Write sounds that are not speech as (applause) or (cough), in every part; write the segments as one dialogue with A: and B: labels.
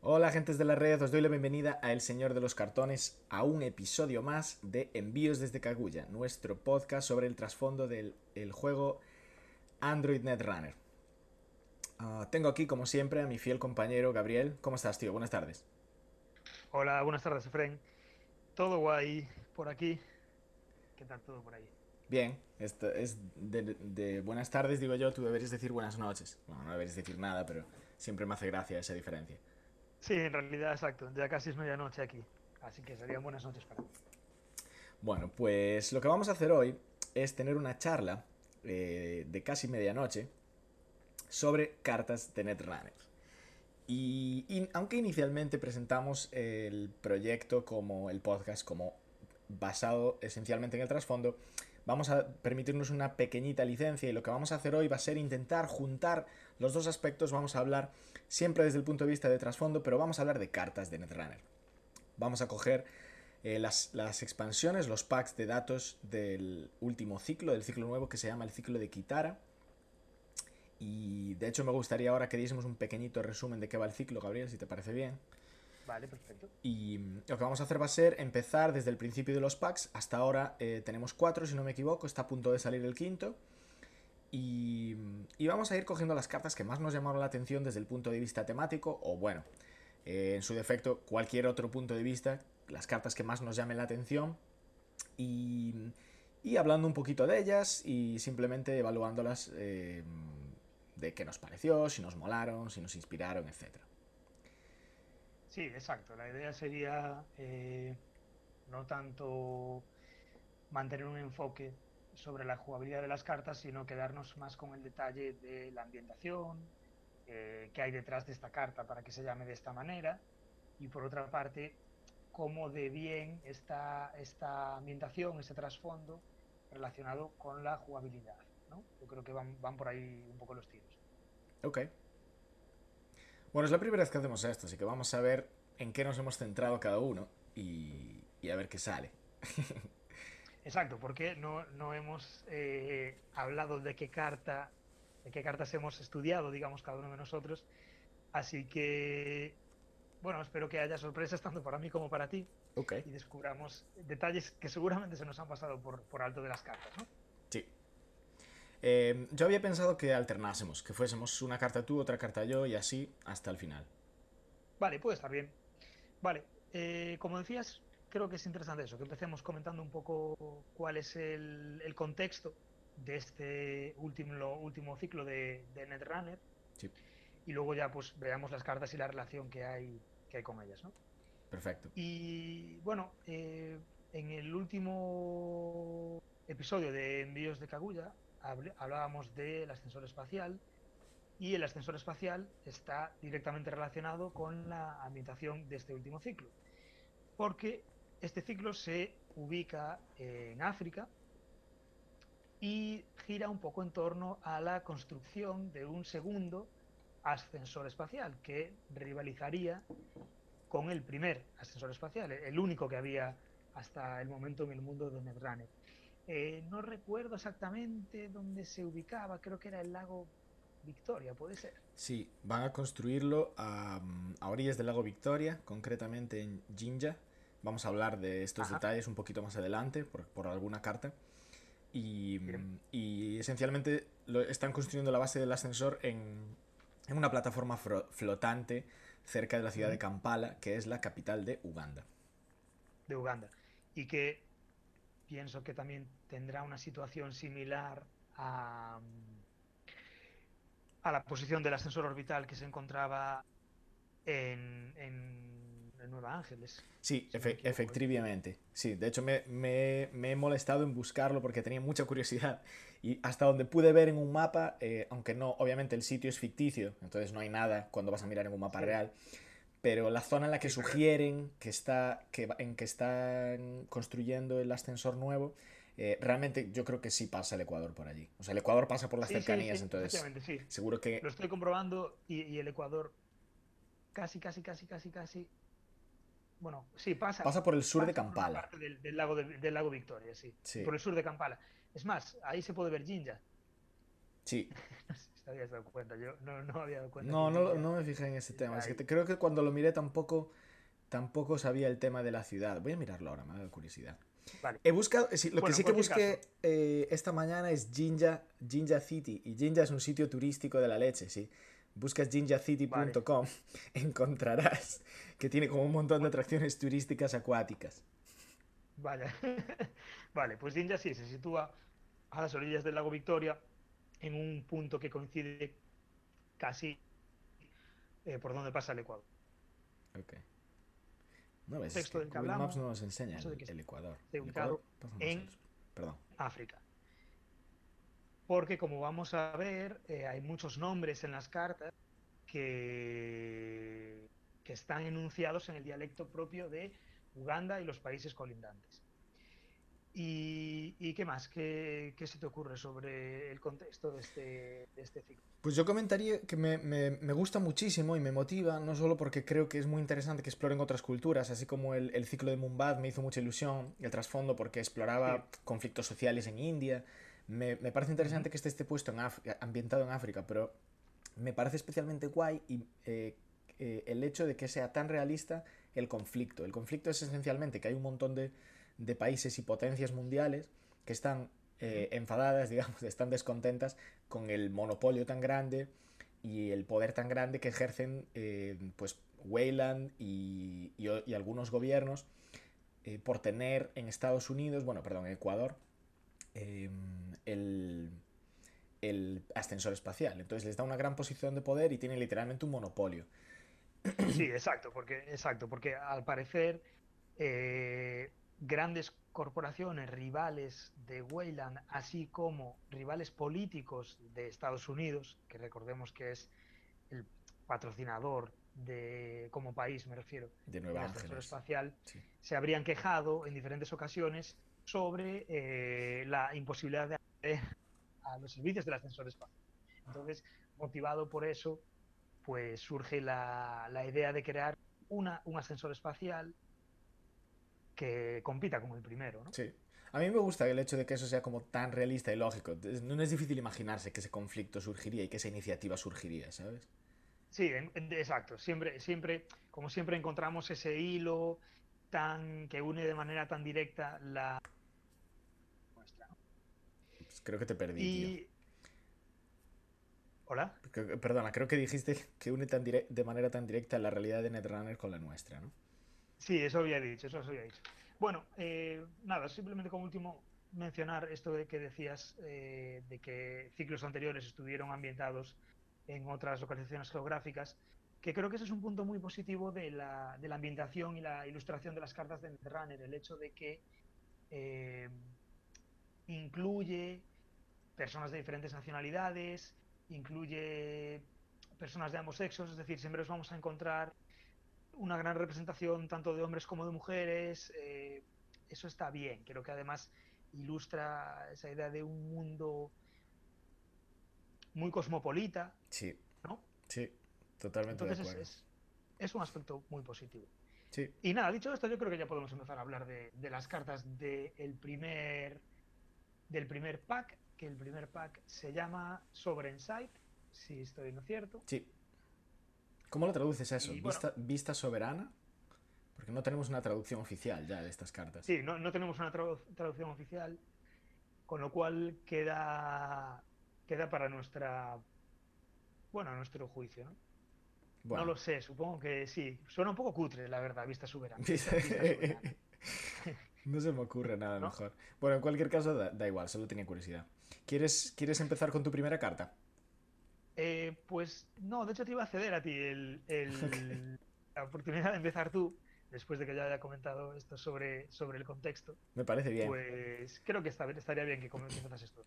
A: Hola gentes de la red, os doy la bienvenida a El Señor de los Cartones, a un episodio más de Envíos desde Kaguya, nuestro podcast sobre el trasfondo del el juego Android Netrunner. Ah, tengo aquí, como siempre, a mi fiel compañero Gabriel. ¿Cómo estás, tío? Buenas tardes.
B: Hola, buenas tardes, Efren. Todo guay por aquí. ¿Qué tal todo por ahí?
A: Bien, esto es de, de buenas tardes, digo yo, tú deberías decir buenas noches. Bueno, no deberías decir nada, pero siempre me hace gracia esa diferencia.
B: Sí, en realidad, exacto. Ya casi es medianoche aquí. Así que serían buenas noches para mí.
A: Bueno, pues lo que vamos a hacer hoy es tener una charla eh, de casi medianoche sobre cartas de Netrunner. Y, y aunque inicialmente presentamos el proyecto como el podcast como basado esencialmente en el trasfondo, vamos a permitirnos una pequeñita licencia y lo que vamos a hacer hoy va a ser intentar juntar los dos aspectos. Vamos a hablar siempre desde el punto de vista de trasfondo, pero vamos a hablar de cartas de Netrunner. Vamos a coger eh, las, las, expansiones, los packs de datos del último ciclo, del ciclo nuevo que se llama el ciclo de Kitara. Y de hecho me gustaría ahora que diésemos un pequeñito resumen de qué va el ciclo, Gabriel, si te parece bien.
B: Vale, perfecto.
A: Y lo que vamos a hacer va a ser empezar desde el principio de los packs. Hasta ahora eh, tenemos cuatro, si no me equivoco. Está a punto de salir el quinto. Y, y, vamos a ir cogiendo las cartas que más nos llamaron la atención desde el punto de vista temático. O bueno, eh, en su defecto, cualquier otro punto de vista. Las cartas que más nos llamen la atención. Y, y hablando un poquito de ellas y simplemente evaluándolas eh, de qué nos pareció, si nos molaron, si nos inspiraron, etcétera.
B: Sí, exacto. La idea sería eh, no tanto mantener un enfoque sobre la jugabilidad de las cartas, sino quedarnos más con el detalle de la ambientación, eh, qué hay detrás de esta carta para que se llame de esta manera, y por otra parte, cómo de bien está esta ambientación, ese trasfondo relacionado con la jugabilidad. ¿no? Yo creo que van, van por ahí un poco los tiros.
A: Ok. Bueno, es la primera vez que hacemos esto, así que vamos a ver en qué nos hemos centrado cada uno y, y a ver qué sale. (laughs)
B: Exacto, porque no, no hemos eh, hablado de qué carta, de qué cartas hemos estudiado, digamos, cada uno de nosotros. Así que, bueno, espero que haya sorpresas tanto para mí como para ti.
A: Okay.
B: Y descubramos detalles que seguramente se nos han pasado por, por alto de las cartas, ¿no?
A: Eh, yo había pensado que alternásemos, que fuésemos una carta tú, otra carta yo y así hasta el final.
B: Vale, puede estar bien. Vale, eh, como decías, creo que es interesante eso, que empecemos comentando un poco cuál es el, el contexto de este último, último ciclo de, de Netrunner.
A: Sí.
B: Y luego ya pues veamos las cartas y la relación que hay, que hay con ellas, ¿no?
A: Perfecto.
B: Y bueno, eh, en el último episodio de Envíos de Kaguya hablábamos del ascensor espacial y el ascensor espacial está directamente relacionado con la ambientación de este último ciclo, porque este ciclo se ubica en África y gira un poco en torno a la construcción de un segundo ascensor espacial que rivalizaría con el primer ascensor espacial, el único que había hasta el momento en el mundo de Netrunner. Eh, no recuerdo exactamente dónde se ubicaba, creo que era el lago Victoria, ¿puede ser?
A: Sí, van a construirlo a, a orillas del lago Victoria, concretamente en Jinja. Vamos a hablar de estos
B: Ajá.
A: detalles un poquito más adelante, por, por alguna carta. Y, y esencialmente lo, están construyendo la base del ascensor en, en una plataforma flotante cerca de la ciudad de Kampala, que es la capital de Uganda.
B: De Uganda. Y que pienso que también tendrá una situación similar a, a la posición del ascensor orbital que se encontraba en, en, en Nueva Ángeles.
A: Sí, si efe efectivamente. Sí, de hecho me, me, me, he molestado en buscarlo porque tenía mucha curiosidad. Y hasta donde pude ver en un mapa, eh, aunque no, obviamente el sitio es ficticio, entonces no hay nada cuando vas a mirar en un mapa sí. real. Pero la zona en la que sugieren que está, que, en que están construyendo el ascensor nuevo, eh, realmente yo creo que sí pasa el Ecuador por allí. O sea, el Ecuador pasa por las
B: sí,
A: cercanías,
B: sí,
A: entonces
B: sí.
A: seguro que...
B: Lo estoy comprobando y, y, el Ecuador casi, casi, casi, casi, casi... Bueno, sí, pasa.
A: Pasa por el sur de Kampala.
B: Parte del, del, lago de, del lago Victoria, sí.
A: sí.
B: Por el sur de Kampala. Es más, ahí se puede ver Jinja.
A: Sí. (laughs)
B: te habías dado cuenta. Yo no, no había dado cuenta.
A: No, no, no me fijé en ese tema. Es que
B: Ahí.
A: te- creo que cuando lo miré tampoco, tampoco sabía el tema de la ciudad. Voy a mirarlo ahora, me ha dado curiosidad.
B: Vale.
A: He buscado, sí, lo que sí que busqué eh, esta mañana es Jinja, Jinja City. Y Jinja es un sitio turístico de la leche, sí. Buscas jinjacity.com, (laughs) encontrarás que tiene como un montón de atracciones turísticas acuáticas.
B: Vaya. (laughs) vale, pues Jinja sí se sitúa a las orillas del lago Victoria, en un punto que coincide casi eh, por donde pasa el Ecuador.
A: Ok. No ves, es
B: Texto
A: que
B: del que
A: Google Maps
B: hablamos,
A: no nos enseña el, Ecuador. El Ecuador,
B: en-.
A: Perdón.
B: África. Porque como vamos a ver, eh, hay muchos nombres en las cartas que, que están enunciados en el dialecto propio de Uganda y los países colindantes. ¿Y, y qué más? ¿Qué, qué se te ocurre sobre el contexto de este, de este ciclo?
A: Pues yo comentaría que me, me- me gusta muchísimo y me motiva, no solo porque creo que es muy interesante que exploren otras culturas, así como el, el ciclo de Mumbad me hizo mucha ilusión, el trasfondo porque exploraba conflictos sociales en India. Me, me parece interesante que este esté puesto en África, ambientado en África, pero me parece especialmente guay y, eh, eh, el hecho de que sea tan realista el conflicto. El conflicto es esencialmente que hay un montón de, de países y potencias mundiales que están eh, enfadadas, (laughs) digamos, están descontentas con el monopolio tan grande y el poder tan grande que ejercen eh, pues Wayland y, y algunos gobiernos eh, por tener en Estados Unidos, bueno, perdón, en Ecuador, eh, el, el ascensor espacial. Entonces les da una gran posición de poder y tienen literalmente un monopolio.
B: Sí, exacto, porque, exacto, porque al parecer eh, grandes corporaciones rivales de Wayland, así como rivales políticos de Estados Unidos, que recordemos que es el patrocinador de, como país, me refiero,
A: De Nueva
B: ascensor
A: Ángeles.
B: espacial,
A: Sí.
B: se habrían quejado en diferentes ocasiones sobre eh, la imposibilidad de acceder a los servicios del ascensor espacial. Entonces, motivado por eso, pues surge la, la idea de crear una, un ascensor espacial que compita con el primero, ¿no?
A: Sí. A mí me gusta el hecho de que eso sea como tan realista y lógico. No es difícil imaginarse que ese conflicto surgiría y que esa iniciativa surgiría, ¿sabes?
B: Sí, en- en- exacto. Siempre, siempre, como siempre encontramos ese hilo tan que une de manera tan directa la nuestra. ¿no?
A: Pues creo que te perdí, tío.
B: Y hola.
A: Creo que- Perdona, creo que dijiste que une tan dire- de manera tan directa la realidad de Netrunner con la nuestra, ¿no?
B: Sí, eso había dicho, eso había dicho. Bueno, eh, nada, simplemente como último mencionar esto de que decías eh, de que ciclos anteriores estuvieron ambientados en otras localizaciones geográficas, que creo que ese es un punto muy positivo de la, de la ambientación y la ilustración de las cartas de Netrunner, el hecho de que eh, incluye personas de diferentes nacionalidades, incluye personas de ambos sexos, es decir, siempre os vamos a encontrar una gran representación tanto de hombres como de mujeres. eh, eso está bien. Creo que además ilustra esa idea de un mundo muy cosmopolita,
A: Sí,
B: ¿no?
A: sí, totalmente de
B: Entonces es,
A: acuerdo.
B: es- es un aspecto muy positivo.
A: Sí,
B: Y nada, dicho esto, yo creo que ya podemos empezar a hablar de, de las cartas del primer, del primer pack, que el primer pack se llama Sovereign Sight, si estoy en lo cierto.
A: sí. ¿Cómo lo traduces eso?
B: Y bueno.
A: ¿Vista, ¿Vista soberana? Porque no tenemos una traducción oficial ya de estas cartas.
B: Sí, no, no tenemos una tradu- traducción oficial, con lo cual queda, queda para nuestra, bueno, nuestro juicio, ¿no?
A: Bueno.
B: No lo sé, supongo que sí. Suena un poco cutre, la verdad, vista soberana.
A: Vista-
B: Vista soberana. (laughs)
A: no se me ocurre nada
B: ¿No?
A: mejor. Bueno, en cualquier caso, da, da igual, solo tenía curiosidad. ¿Quieres, ¿Quieres empezar con tu primera carta?
B: Eh, pues no, de hecho te iba a ceder a ti el, el- (laughs) la oportunidad de empezar tú, después de que ya haya comentado esto sobre, sobre el contexto.
A: Me parece bien.
B: Pues creo que estaría bien que come- que empezases tú.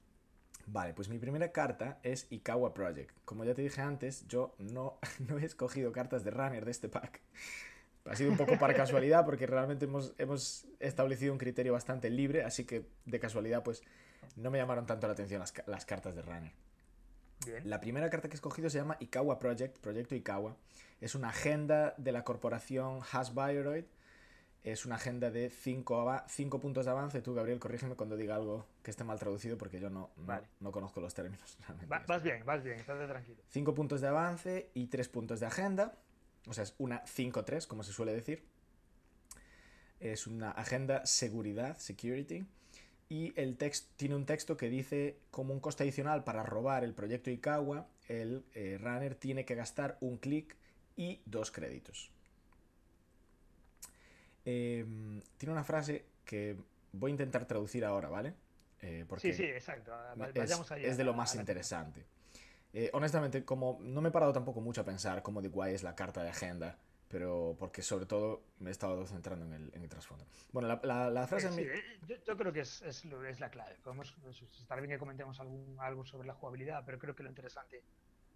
A: Vale, pues mi primera carta es Ikawa Project. Como ya te dije antes, yo no, (laughs) no he escogido cartas de runner de este pack. Ha sido un poco para casualidad porque realmente hemos, hemos establecido un criterio bastante libre, así que de casualidad pues no me llamaron tanto la atención las, las cartas de runner.
B: Bien.
A: La primera carta que he escogido se llama Ikawa Project, Proyecto Ikawa. Es una agenda de la corporación Hasbioroid es una agenda de cinco, cinco puntos de avance. Tú, Gabriel, corrígeme cuando diga algo que esté mal traducido porque yo no, no, conozco los términos. (laughs)
B: vas bien, vas bien, estás tranquilo.
A: Cinco puntos de avance y tres puntos de agenda. O sea, es una 5-3, como se suele decir. Es una agenda seguridad, security. Y el texto tiene un texto que dice, como un coste adicional para robar el proyecto Ikawa, el eh, runner tiene que gastar un clic y dos créditos. Em, tiene una frase que voy a intentar traducir ahora, ¿vale?
B: Eh, porque sí, sí, exacto.
A: es, de lo más interesante. Eh, honestamente, como no me he parado tampoco mucho a pensar cómo de guay es la carta de agenda, pero porque sobre todo me he estado centrando en el, en el trasfondo. Bueno, la, frase...
B: Eh, yo, creo que es, es, es la clave. Podemos estar bien que comentemos algún, algo sobre la jugabilidad, pero creo que lo interesante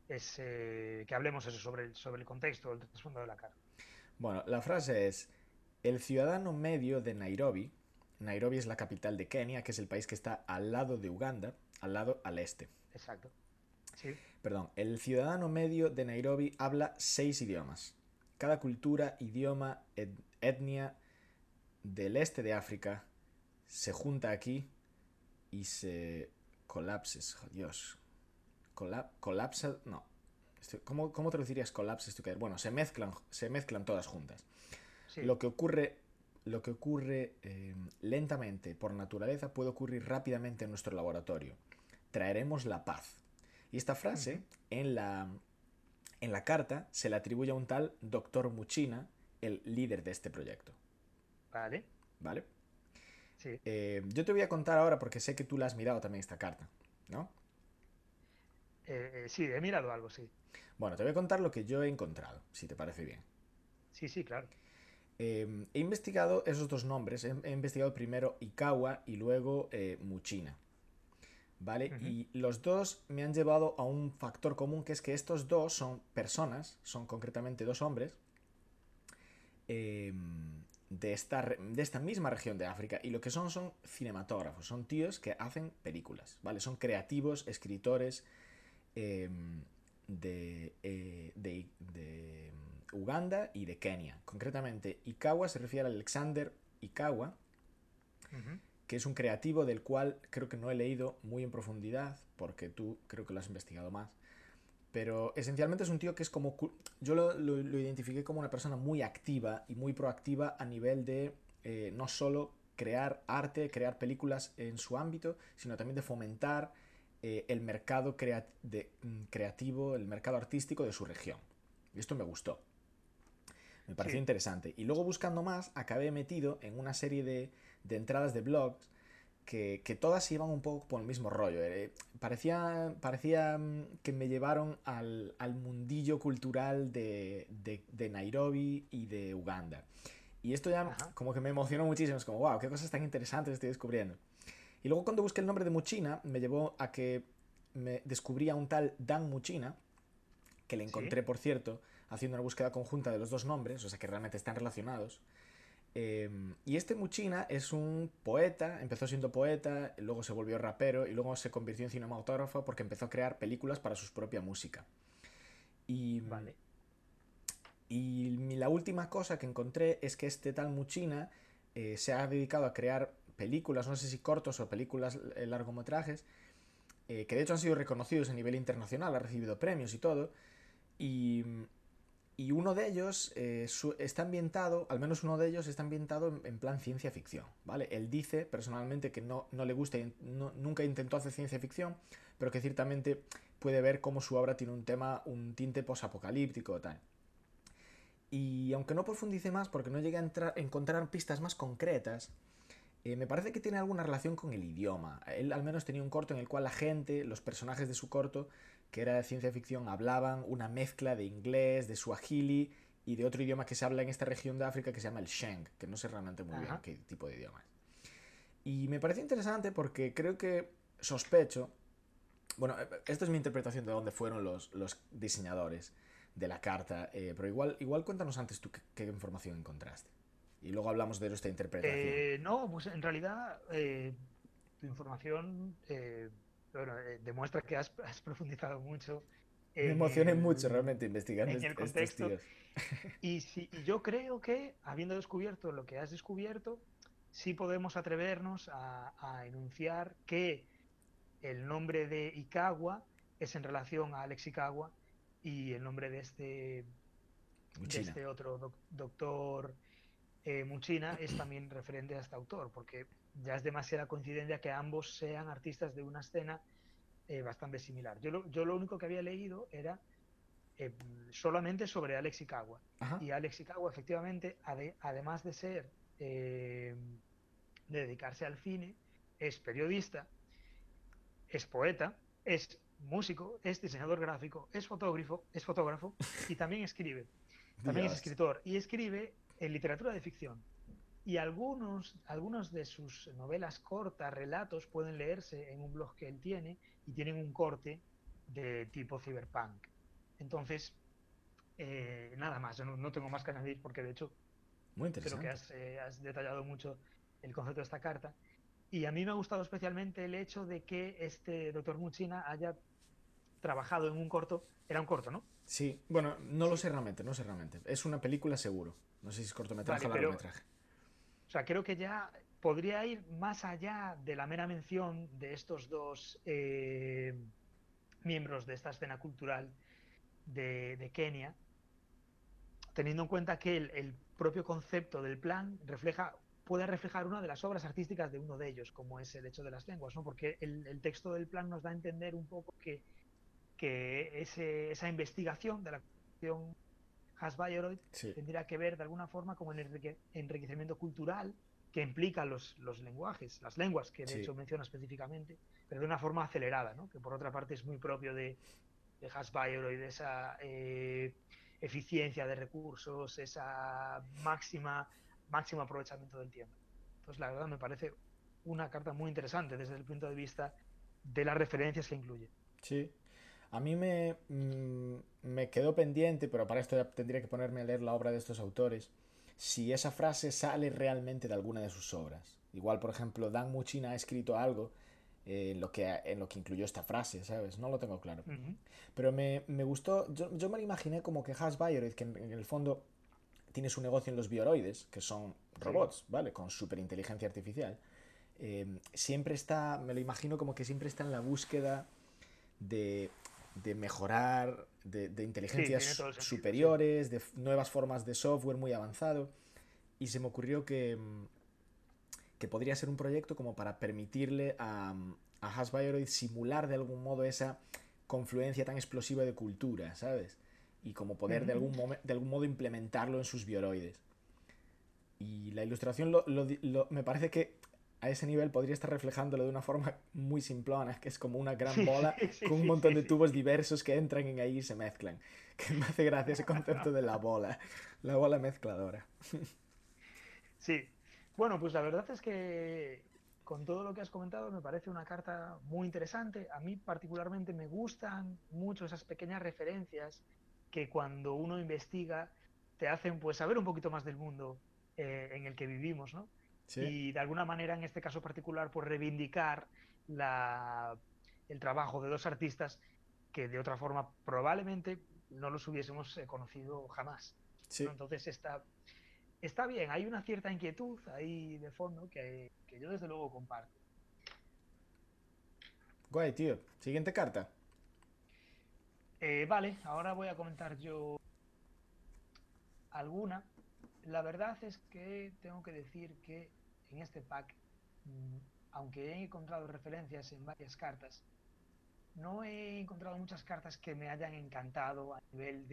B: es que hablemos eso sobre el, sobre el contexto, el trasfondo de la carta.
A: Bueno, la frase es... El ciudadano medio de Nairobi, Nairobi es la capital de Kenia, que es el país que está al lado de Uganda, al lado al este.
B: Exacto. Sí.
A: Perdón, el ciudadano medio de Nairobi habla seis idiomas. Cada cultura, idioma, etnia del este de África se junta aquí y se colapses. Dios. colapsa. No. ¿Cómo, ¿Cómo traducirías colapses? Bueno, se mezclan, se mezclan todas juntas. Lo que ocurre, lo que ocurre em, lentamente por naturaleza puede ocurrir rápidamente en nuestro laboratorio. Traeremos la paz. Y esta frase en, la, en la carta se le atribuye a un tal doctor Muchina, el líder de este proyecto.
B: Vale.
A: ¿Vale? Sí. Eh, yo te voy a contar ahora porque sé que tú la has mirado también esta carta, ¿no?
B: Eh, eh, sí, he mirado algo, sí.
A: Bueno, te voy a contar lo que yo he encontrado, si te parece bien.
B: Sí, sí, claro.
A: He investigado esos dos nombres. He, investigado primero Ikawa y luego Muchina. ¿Vale? Y los dos me han llevado a un factor común que es que estos dos son personas, son concretamente dos hombres, em, de, esta, de esta misma región de África. Y lo que son son cinematógrafos, son tíos que hacen películas, ¿vale? Son creativos, escritores em, de, eh, de, de Uganda y de Kenia. Concretamente, Ikawa se refiere a Alexander Ikawa, que es un creativo del cual creo que no he leído muy en profundidad, porque tú creo que lo has investigado más. Pero esencialmente es un tío que es como... Yo lo, identifiqué como una persona muy activa y muy proactiva a nivel de eh, no solo crear arte, crear películas en su ámbito, sino también de fomentar eh, el mercado mm, creativo, el mercado artístico de su región. Y esto me gustó. Me pareció interesante. Y luego buscando más, acabé metido en una serie de, entradas de blogs que, todas iban un poco por el mismo rollo. Eh, parecía, parecía mm, que me llevaron al, mundillo cultural de, Nairobi y de Uganda. Y esto ya como que me emocionó muchísimo. Es como, wow, qué cosas tan interesantes estoy descubriendo. Y luego cuando busqué el nombre de Muchina, me llevó a que me descubría un tal Dan Muchina, que le encontré, por cierto, haciendo una búsqueda conjunta de los dos nombres, o sea que realmente están relacionados. Em, y este Muchina es un poeta, empezó siendo poeta, luego se volvió rapero y luego se convirtió en cinematógrafo porque empezó a crear películas para su propia música. Y,
B: vale.
A: y la última cosa que encontré es que este tal Muchina eh, se ha dedicado a crear películas, no sé si cortos o películas eh, largometrajes, eh, que de hecho han sido reconocidos a nivel internacional, ha recibido premios y todo. Y, y uno de ellos eh, está ambientado, al menos uno de ellos está ambientado en, plan ciencia ficción, ¿vale? Él dice personalmente que no, no le gusta, nunca intentó hacer ciencia ficción, pero que ciertamente puede ver cómo su obra tiene un tema, un tinte posapocalíptico o tal. Y aunque no profundice más, porque no llegue a, encontrar pistas más concretas, eh, me parece que tiene alguna relación con el idioma. Él al menos tenía un corto en el cual la gente, los personajes de su corto, que era de ciencia ficción, hablaban una mezcla de inglés, de suajili y de otro idioma que se habla en esta región de África que se llama el Sheng, que no sé realmente muy bien qué tipo de idioma es. Y me parece interesante porque creo que sospecho, bueno, eh, esta es mi interpretación de dónde fueron los, los diseñadores de la carta, eh, pero igual, igual cuéntanos antes tú qué, información encontraste. Y luego hablamos de nuestra interpretación.
B: Eh, no, pues en realidad tu información bueno, eh, demuestra que has, profundizado mucho
A: Me emocioné mucho realmente investigando en el contexto.
B: Y, (laughs) si, yo creo que, habiendo descubierto lo que has descubierto, sí podemos atrevernos a, enunciar que el nombre de Ikawa es en relación a Alex Ikawa y el nombre de este, de este otro doctor eh, Muchina es también referente a este autor, porque ya es demasiada coincidencia que ambos sean artistas de una escena eh, bastante similar. Yo lo, yo lo único que había leído era eh, solamente sobre Alex Ikawa. Y Alex Ikawa, efectivamente, además de ser, eh, de dedicarse al cine, es periodista, es poeta, es músico, es diseñador gráfico, es fotógrafo, es fotógrafo y también escribe. (laughs) También es escritor y escribe en literatura de ficción. Y algunos, algunos de sus novelas cortas, relatos, pueden leerse en un blog que él tiene y tienen un corte de tipo cyberpunk. Entonces, eh, nada más, yo no, tengo más que añadir porque de hecho
A: Muy creo
B: que eh, has, detallado mucho el concepto de esta carta. Y a mí me ha gustado especialmente el hecho de que este doctor Muchina haya trabajado en un corto. Era un corto, ¿no?
A: Sí, bueno, no lo sé realmente, no sé realmente. Es una película seguro. No sé si es cortometraje o largometraje.
B: o sea, creo que ya podría ir más allá de la mera mención de estos dos eh, miembros de esta escena cultural de, Kenia, teniendo en cuenta que el, propio concepto del plan refleja puede reflejar una de las obras artísticas de uno de ellos, como es el hecho de las lenguas, ¿no? porque el, texto del plan nos da a entender un poco que, que esa investigación de la Hasbayeroid tendría que ver de alguna forma con el enriquecimiento cultural que implica los, los lenguajes, las lenguas que de hecho menciona específicamente, pero de una forma acelerada, ¿no? que por otra parte es muy propio de, de y de esa eh, eficiencia de recursos, esa máxima máximo aprovechamiento del tiempo. Entonces, la verdad me parece una carta muy interesante desde el punto de vista de las referencias que incluye.
A: Sí. A mí me, mm, me quedó pendiente, pero para esto ya tendría que ponerme a leer la obra de estos autores, si esa frase sale realmente de alguna de sus obras. Igual, por ejemplo, Dan Muchina ha escrito algo en, lo que, en lo que incluyó esta frase, ¿sabes? No lo tengo claro. Pero me, me, gustó, yo, yo, me lo imaginé como que Has Bioroid, que en, el fondo tiene su negocio en los bioroides, que son robots, ¿vale? Con superinteligencia artificial. Eh, siempre está, me lo imagino como que siempre está en la búsqueda de, de mejorar, de, de inteligencias superiores, de nuevas formas de software muy avanzado. Y se me ocurrió que, que podría ser un proyecto como para permitirle a, a Hasbioroid simular de algún modo esa confluencia tan explosiva de cultura, ¿sabes? Y como poder de, algún de algún modo implementarlo en sus bioroides. Y la ilustración lo, me parece que a ese nivel podría estar reflejándolo de una forma muy simplona, que es como una gran bola (laughs) con un montón de tubos diversos que entran en ahí y se mezclan. (laughs) Que me hace gracia ese concepto de la bola, la bola mezcladora.
B: Sí, bueno, pues la verdad es que con todo lo que has comentado me parece una carta muy interesante. A mí particularmente me gustan mucho esas pequeñas referencias que cuando uno investiga te hacen pues saber un poquito más del mundo eh, en el que vivimos, ¿no? Y de alguna manera en este caso particular pues reivindicar la, el trabajo de dos artistas que de otra forma probablemente no los hubiésemos eh, conocido jamás. Entonces esta está bien, hay una cierta inquietud ahí de fondo que, yo desde luego comparto.
A: Guay, tío. Siguiente carta.
B: Eh, vale, ahora voy a comentar yo alguna. La verdad es que tengo que decir que en este pack, mm, aunque he encontrado referencias en varias cartas, no he encontrado muchas cartas que me hayan encantado a nivel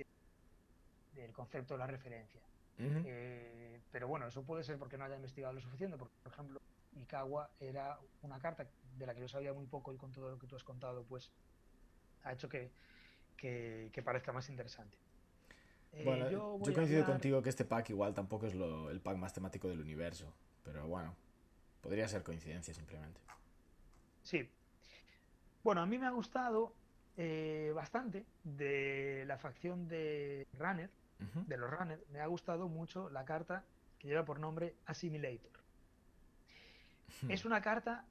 B: del concepto de la referencia. Eh, pero bueno, eso puede ser porque no haya investigado lo suficiente, porque por ejemplo, Ikawa era una carta de la que yo sabía muy poco y con todo lo que tú has contado, pues ha hecho que, que, parezca más interesante.
A: Eh, bueno, yo, coincido contigo que este pack igual tampoco es lo, el pack más temático del universo, pero bueno, podría ser coincidencia simplemente.
B: Sí. Bueno, a mí me ha gustado eh, bastante de la facción de Runner, de los runners, me ha gustado mucho la carta que lleva por nombre Assimilator. Es una carta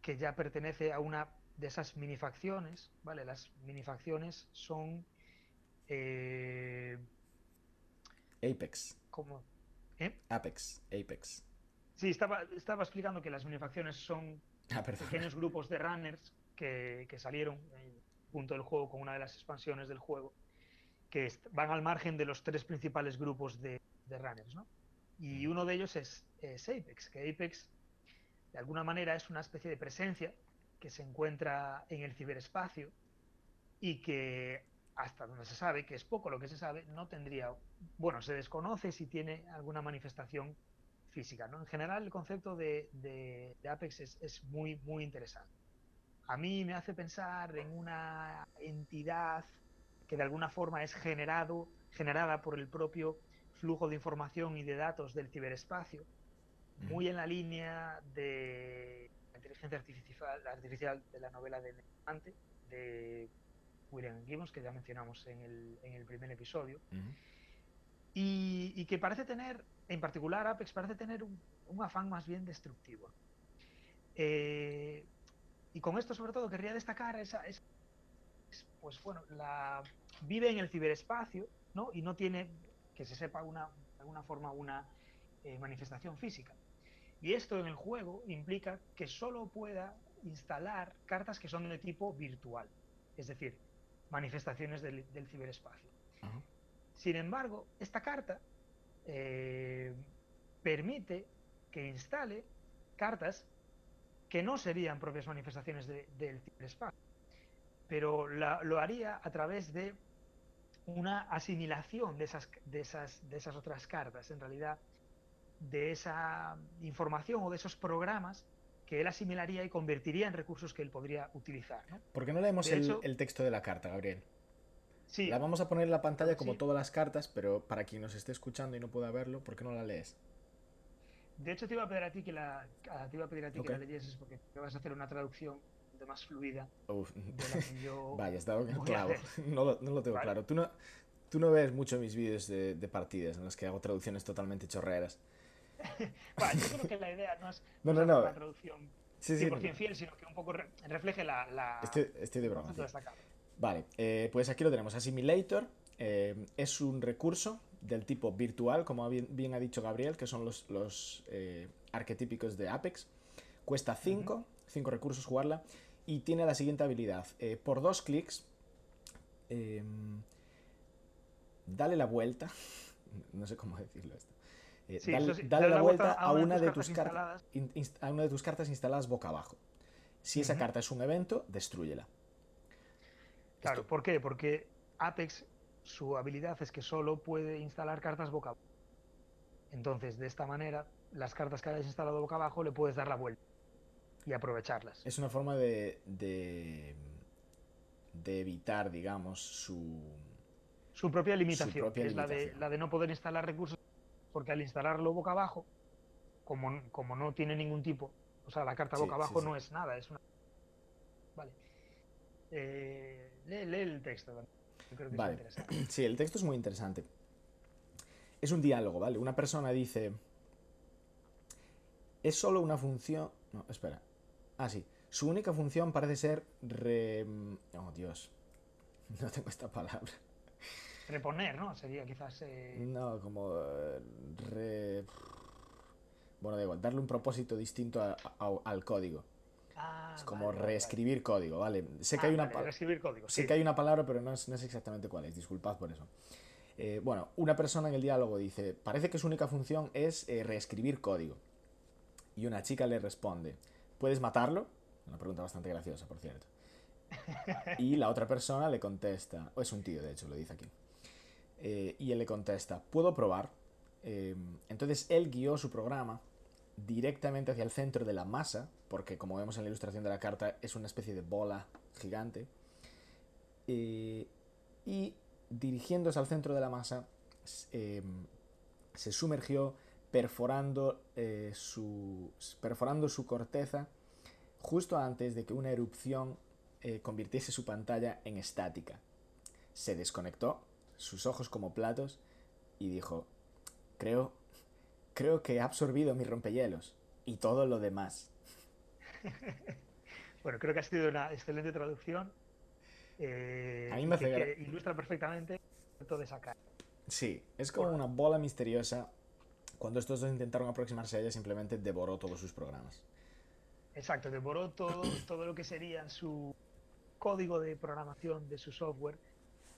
B: que ya pertenece a una de esas minifacciones, ¿vale? Las minifacciones son... Eh,
A: Apex.
B: ¿Cómo? ¿Eh?
A: Apex, Apex.
B: Sí, estaba, estaba explicando que las minifacciones son
A: Ah,
B: pequeños grupos de runners que, que salieron en punto del juego con una de las expansiones del juego, que van al margen de los tres principales grupos de, de runners, ¿no? Y uno de ellos es, es Apex, que Apex de alguna manera es una especie de presencia que se encuentra en el ciberespacio y que hasta donde se sabe, que es poco lo que se sabe, no tendría, bueno, se desconoce si tiene alguna manifestación física, ¿no? En general el concepto de, de- de Apex es, es muy, muy interesante. A mí me hace pensar en una entidad que de alguna forma es generado, generada por el propio flujo de información y de datos del ciberespacio, muy en la línea de la inteligencia artificial, artificial de la novela de Neuromante, de William Gibbons, que ya mencionamos en el, en el primer episodio, y, y que parece tener, en particular Apex, parece tener un, un afán más bien destructivo. Eh, y con esto sobre todo querría destacar esa, esa- es, pues bueno, la vive en el ciberespacio, ¿no? Y no tiene, que se sepa una, de alguna forma, una eh, manifestación física. Y esto en el juego implica que solo pueda instalar cartas que son de tipo virtual, es decir, manifestaciones del, del ciberespacio. Sin embargo, esta carta eh, permite que instale cartas que no serían propias manifestaciones de- del ciberespacio, pero la- lo haría a través de una asimilación de esas, de, esas, de esas otras cartas, en realidad, de esa información o de esos programas que él asimilaría y convertiría en recursos que él podría utilizar. ¿no?
A: ¿Por qué no leemos el,
B: hecho-
A: el texto de la carta, Gabriel?
B: Sí,
A: La vamos a poner en la pantalla como
B: Sí.
A: todas las cartas, pero para quien nos esté escuchando y no pueda verlo, ¿por qué no la lees?
B: De hecho, te iba a pedir a ti que la, te iba a pedir a ti
A: Ok.
B: que la leyeses porque te vas a hacer una traducción de más fluida
A: Uf,
B: de la que yo. (laughs)
A: Vaya, clavo.
B: hacer. (laughs)
A: No lo, no lo tengo
B: Vale.
A: claro. Tú no, tú no ves mucho mis vídeos de, de partidas en los que hago traducciones totalmente chorreras. (laughs)
B: Yo creo que la idea no es
A: No, no, no.
B: una traducción
A: Sí, sí.
B: 100% fiel, sino que un poco re- refleje la. la
A: Estoy, estoy de broma. Vale, eh, pues aquí lo tenemos. Assimilator eh, es un recurso del tipo virtual, como bien, bien ha dicho Gabriel, que son los, los eh, arquetípicos de Apex. Cuesta 5, 5 recursos jugarla, y tiene la siguiente habilidad. Por dos clics, eh, dale la vuelta. (laughs) No sé cómo decirlo esto. Eh,
B: Sí,
A: dale,
B: eso sí,
A: dale la vuelta a una de tus cartas
B: instaladas.
A: in- inst- a una de tus cartas instaladas boca abajo. Si esa carta es un evento, destrúyela.
B: Claro,
A: Esto-
B: ¿por qué? Porque Apex, su habilidad es que solo puede instalar cartas boca abajo. Entonces, de esta manera, las cartas que hayas instalado boca abajo le puedes dar la vuelta y aprovecharlas.
A: Es una forma de, de, de evitar, digamos, su...
B: Su propia limitación,
A: propia
B: que es la de,
A: limitación.
B: la de no poder instalar recursos, porque al instalarlo boca abajo, como, como no tiene ningún tipo, o sea, la carta boca
A: sí,
B: abajo
A: sí.
B: no es nada, es una... Vale. Eh, lee, lee el texto, yo creo que
A: Vale.
B: es interesante. (clears throat)
A: Sí, el texto es muy interesante. Es un diálogo, ¿vale? Una persona dice... Es solo una función... No, espera. Ah, sí. Su única función parece ser... Re... Oh, Dios. (laughs) No tengo esta palabra.
B: Reponer, ¿no? Sería quizás... eh,
A: No, como... eh, Re... Bueno, da igual. Darle un propósito distinto a- a- al código.
B: ah,
A: Es como
B: vale, vale,
A: reescribir código, ¿vale? Sé que hay
B: Ah,
A: una
B: vale,
A: pa-
B: reescribir código,
A: sé
B: sí.
A: que hay una palabra, pero no es, no sé exactamente cuál es. Disculpad por eso. Eh, bueno, una persona en el diálogo dice, parece que su única función es eh, reescribir código. Y una chica le responde, ¿puedes matarlo? Una pregunta bastante graciosa, por cierto. (laughs) Y la otra persona le contesta, o es un tío, de hecho, lo dice aquí. Eh, y él le contesta, ¿puedo probar? Eh, entonces él guió su programa directamente hacia el centro de la masa, porque como vemos en la ilustración de la carta, es una especie de bola gigante. Eh, y dirigiéndose al centro de la masa, eh, se sumergió perforando, eh, su, perforando su corteza justo antes de que una erupción convirtiese su pantalla en estática. Se desconectó, sus ojos como platos, y dijo, creo, creo que he absorbido mi rompehielos y todo lo demás. (laughs)
B: Bueno, creo que ha sido una excelente traducción. Eh,
A: A mí me hace
B: que, ilustra perfectamente concepto de esa carta.
A: Sí, es como una bola misteriosa. Cuando estos dos intentaron aproximarse a ella, simplemente devoró todos sus programas.
B: Exacto, devoró todo, todo lo que sería su código de programación de su software.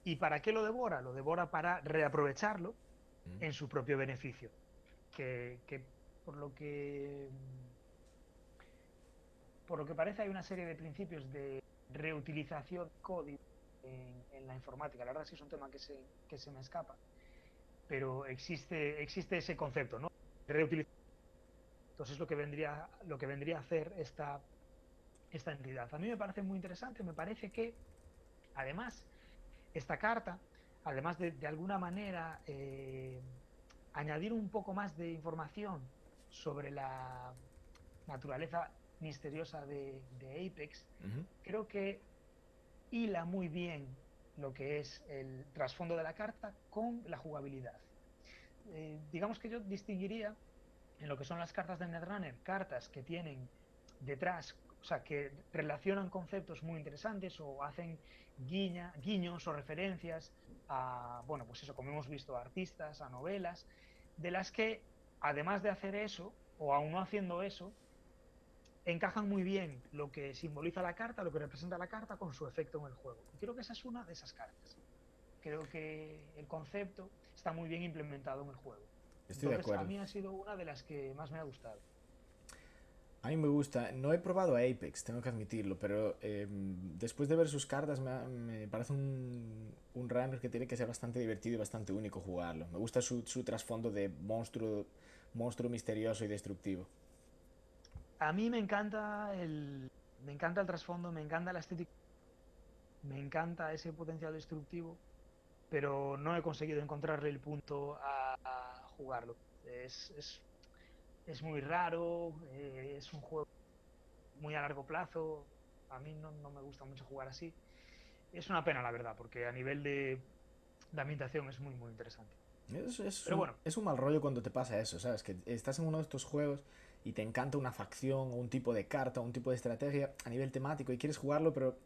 B: ¿Y para qué lo devora? Lo devora para reaprovecharlo
A: Mm.
B: en su propio beneficio. Que, que por lo que por lo que parece hay una serie de principios de reutilización de código en, en la informática. La verdad es que es un tema que se, que se me escapa. Pero existe, existe ese concepto, ¿no? Reutilización. Entonces lo que vendría, lo que vendría a hacer esta, esta entidad. A mí me parece muy interesante, me parece que además esta carta, además de, de alguna manera eh, añadir un poco más de información sobre la naturaleza misteriosa de, de Apex, creo que hila muy bien lo que es el trasfondo de la carta con la jugabilidad. Eh, digamos que yo distinguiría en lo que son las cartas de Netrunner, cartas que tienen detrás, o sea, que relacionan conceptos muy interesantes o hacen guiña, guiños o referencias a, bueno, pues eso, como hemos visto, a artistas, a novelas, de las que, además de hacer eso, o aún no haciendo eso, encajan muy bien lo que simboliza la carta, lo que representa la carta con su efecto en el juego. Y creo que esa es una de esas cartas. Creo que el concepto está muy bien implementado en el juego.
A: Estoy de
B: Entonces,
A: acuerdo.
B: a mí ha sido una de las que más me ha gustado.
A: A mí me gusta. No he probado Apex, tengo que admitirlo, pero eh, después de ver sus cartas me, me parece un, un runner que tiene que ser bastante divertido y bastante único jugarlo. Me gusta su, su trasfondo de monstruo, monstruo misterioso y destructivo.
B: A mí me encanta el, me encanta el trasfondo, me encanta la estética, me encanta ese potencial destructivo, pero no he conseguido encontrarle el punto a, jugarlo. Es, es muy raro, eh, es un juego muy a largo plazo, a mí no, no me gusta mucho jugar así. Es una pena, la verdad, porque a nivel de, de ambientación es muy, muy interesante.
A: Es, es
B: Pero
A: un,
B: bueno.
A: es un mal rollo cuando te pasa eso, ¿sabes? Que estás en uno de estos juegos y te encanta una facción o un tipo de carta o un tipo de estrategia a nivel temático y quieres jugarlo, pero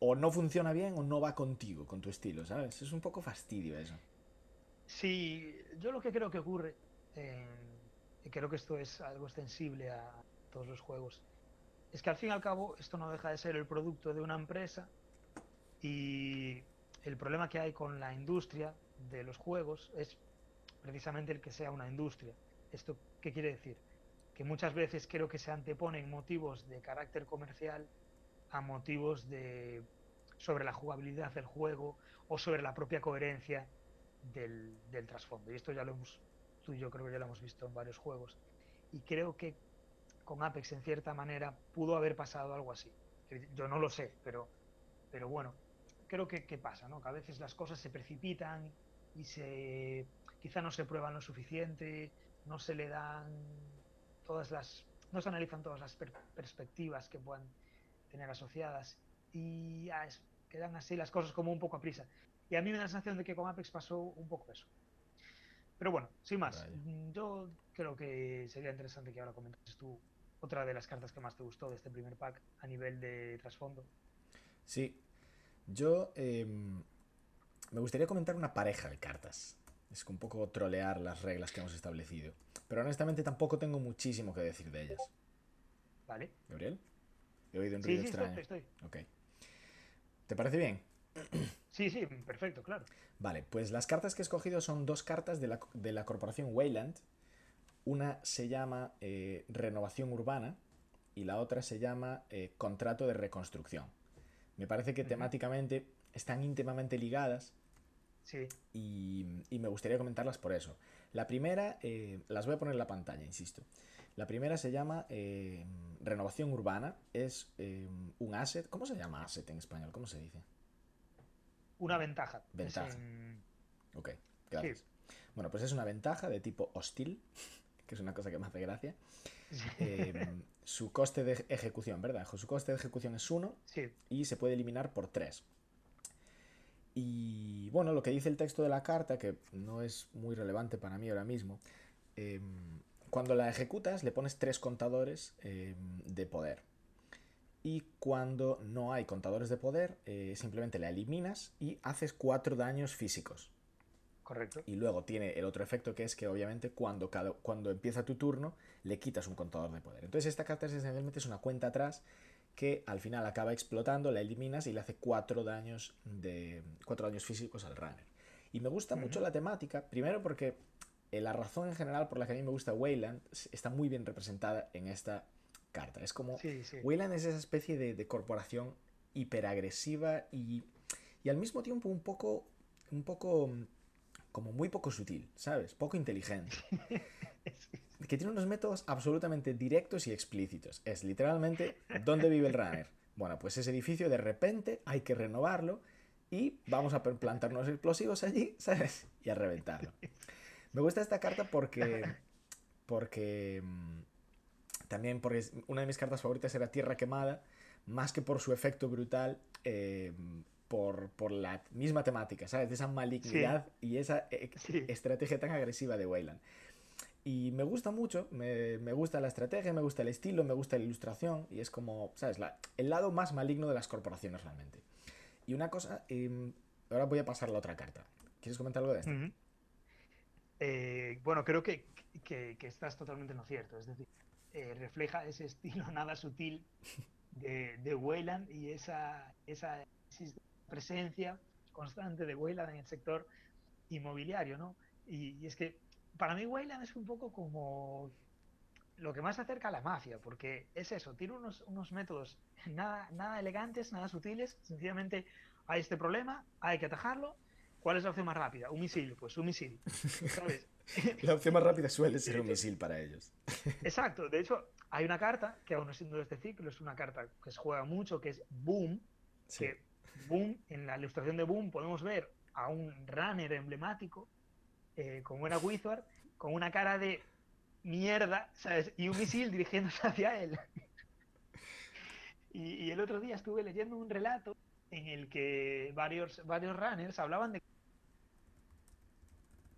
A: o no funciona bien o no va contigo, con tu estilo, ¿sabes? Es un poco fastidio eso.
B: Sí, yo lo que creo que ocurre, y creo que esto es algo extensible a todos los juegos, es que al fin y al cabo esto no deja de ser el producto de una empresa y el problema que hay con la industria de los juegos es precisamente el que sea una industria. ¿Esto qué quiere decir? Que muchas veces creo que se anteponen motivos de carácter comercial a motivos de sobre la jugabilidad del juego o sobre la propia coherencia del, del trasfondo. Y esto ya lo hemos, y yo creo que ya lo hemos visto en varios juegos. Y creo que con Apex, en cierta manera, pudo haber pasado algo así. Yo no lo sé, pero, pero bueno, creo que, que pasa, ¿no? Que a veces las cosas se precipitan y se quizá no se prueban lo suficiente, no se le dan todas las, no se analizan todas las per- perspectivas que puedan tener asociadas y es- quedan así las cosas como un poco a prisa. Y a mí me da la sensación de que con Apex pasó un poco eso. Pero bueno, sin más,
A: Vaya.
B: mm, yo creo que sería interesante que ahora comentases tú otra de las cartas que más te gustó de este primer pack a nivel de trasfondo.
A: Sí, yo eh, me gustaría comentar una pareja de cartas. Es un poco trolear las reglas que hemos establecido. Pero honestamente tampoco tengo muchísimo que decir de ellas.
B: ¿Vale?
A: ¿Gabriel? He oído un ruido
B: sí, estoy,
A: extraño.
B: estoy.
A: Ok. ¿Te parece bien?
B: Sí, sí, perfecto, claro.
A: Vale, pues las cartas que he escogido son dos cartas de la, de la corporación Wayland. Una se llama eh, Renovación Urbana y la otra se llama eh, Contrato de Reconstrucción. Me parece que temáticamente están íntimamente ligadas
B: Sí,
A: y, y me gustaría comentarlas por eso. La primera, eh, las voy a poner en la pantalla, insisto. La primera se llama Renovación Urbana, es un asset. ¿Cómo se llama asset en español? ¿Cómo se dice?
B: Una ventaja.
A: Ventaja.
B: en-
A: Ok, gracias. Bueno, pues es una ventaja de tipo hostil, (laughs) que es una cosa que me hace gracia. Eh, (laughs) su coste de ejecución, ¿verdad? Su coste de ejecución es 1
B: Sí,
A: y se puede eliminar por 3. Y bueno, lo que dice el texto de la carta, que no es muy relevante para mí ahora mismo, em, cuando la ejecutas le pones tres contadores em, de poder. Y cuando no hay contadores de poder, eh, simplemente la eliminas y haces cuatro daños físicos.
B: Correcto.
A: Y luego tiene el otro efecto que es que obviamente cuando, cada, cuando empieza tu turno le quitas un contador de poder. Entonces esta carta esencialmente es una cuenta atrás que al final acaba explotando, la eliminas y le hace cuatro daños, de, cuatro daños físicos al runner. Y me gusta mucho la temática, primero porque eh, la razón en general por la que a mí me gusta Wayland está muy bien representada en esta carta. Es como. Wayland es esa especie de, corporación hiperagresiva y, y al mismo tiempo un poco. Un poco. Como muy poco sutil, ¿sabes? Poco inteligente. (laughs) que tiene unos métodos absolutamente directos y explícitos. Es literalmente, ¿dónde vive el runner? Bueno, pues ese edificio de repente hay que renovarlo y vamos a plantar unos explosivos allí, (laughs) ¿sabes? Y a reventarlo. Me gusta esta carta porque. Porque. También porque una de mis cartas favoritas era Tierra Quemada, más que por su efecto brutal, eh, por, la misma temática, ¿sabes? De esa malignidad y esa e, estrategia tan agresiva de Wayland. Y me gusta mucho, me, gusta la estrategia, me gusta el estilo, me gusta la ilustración y es como, ¿sabes? el lado más maligno de las corporaciones realmente. Y una cosa, em, ahora voy a pasar la otra carta. ¿Quieres comentar algo de esto?
B: Eh, bueno, creo que, que, estás totalmente en lo cierto. Es decir, eh, refleja ese estilo (laughs) nada sutil de, de Wayland y esa, esa presencia constante de Wayland en el sector inmobiliario, ¿no? Y, es que para mí Wayland es un poco como lo que más se acerca a la mafia, porque es eso, tiene unos, unos métodos nada, nada elegantes, nada sutiles, sencillamente hay este problema, hay que atajarlo. ¿Cuál es la opción más rápida? Un misil, pues un misil. ¿Sabes? (laughs)
A: La opción más rápida suele ser un misil para ellos. (laughs)
B: Exacto. De hecho, hay una carta que aún no siendo de este ciclo, es una carta que se juega mucho, que es Boom. Que Boom, en la ilustración de Boom podemos ver a un runner emblemático, eh, como era Wizard, con una cara de mierda, ¿sabes? Y un misil dirigiéndose hacia él. (laughs) y, y, el otro día estuve leyendo un relato en el que varios, varios runners hablaban de